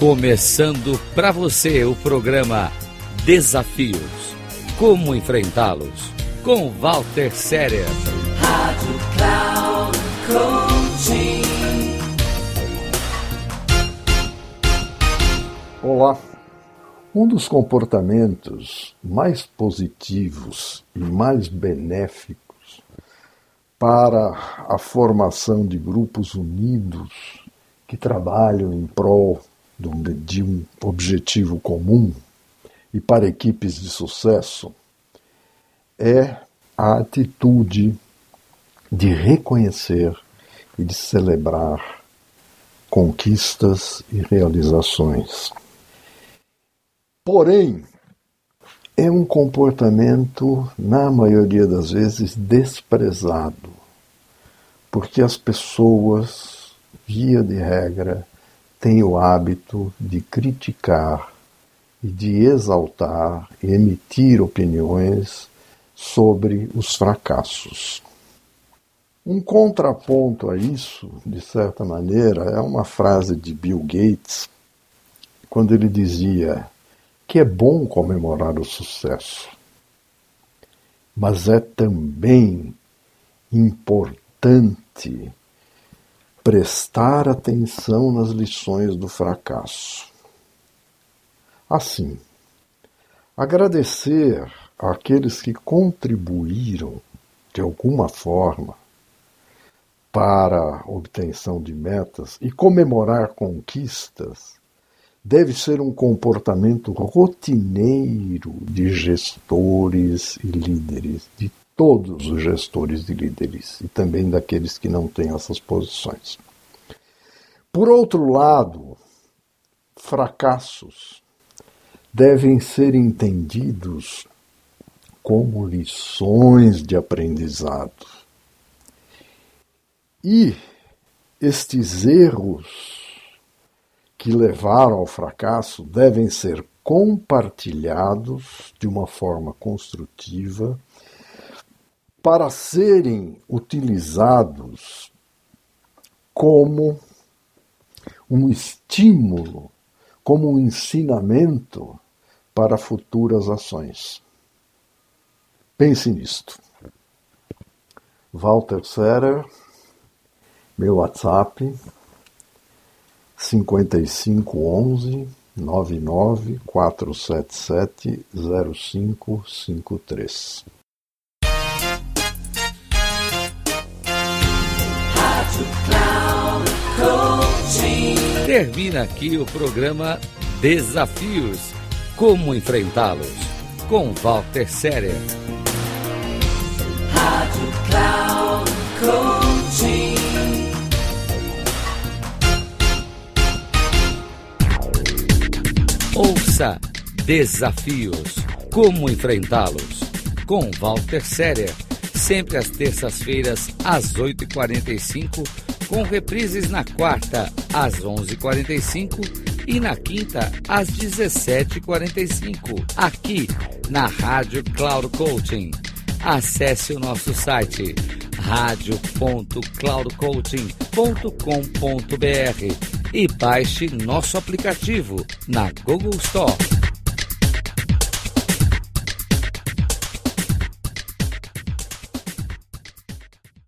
Começando para você o programa Desafios. Como enfrentá-los? Com Walter Séria. Rádio Cloud Coaching. Olá. Um dos comportamentos mais positivos e mais benéficos para a formação de grupos unidos que trabalham em prol de um objetivo comum e para equipes de sucesso é a atitude de reconhecer e de celebrar conquistas e realizações. Porém, é um comportamento, na maioria das vezes, desprezado, porque as pessoas, via de regra, tem o hábito de criticar e de exaltar e emitir opiniões sobre os fracassos. Um contraponto a isso, de certa maneira, é uma frase de Bill Gates, quando ele dizia que é bom comemorar o sucesso, mas é também importante prestar atenção nas lições do fracasso. Assim, agradecer àqueles que contribuíram de alguma forma para a obtenção de metas e comemorar conquistas deve ser um comportamento rotineiro de gestores e líderes, de todos os gestores e líderes, e também daqueles que não têm essas posições. Por outro lado, fracassos devem ser entendidos como lições de aprendizado. E estes erros que levaram ao fracasso devem ser compartilhados de uma forma construtiva para serem utilizados como um estímulo, como um ensinamento para futuras ações. Pense nisto. Walter Serer, meu WhatsApp 5511 99477 0553. Termina aqui o programa Desafios. Como enfrentá-los? Com Walter Séria. Rádio Cloud Coaching. Ouça Desafios. Como enfrentá-los? Com Walter Séria. Sempre às terças-feiras, às 8h45 com reprises na quarta às 11h45 e na quinta às 17h45, aqui na Rádio Cloud Coaching. Acesse o nosso site radio.cloudcoaching.com.br e baixe nosso aplicativo na Google Store.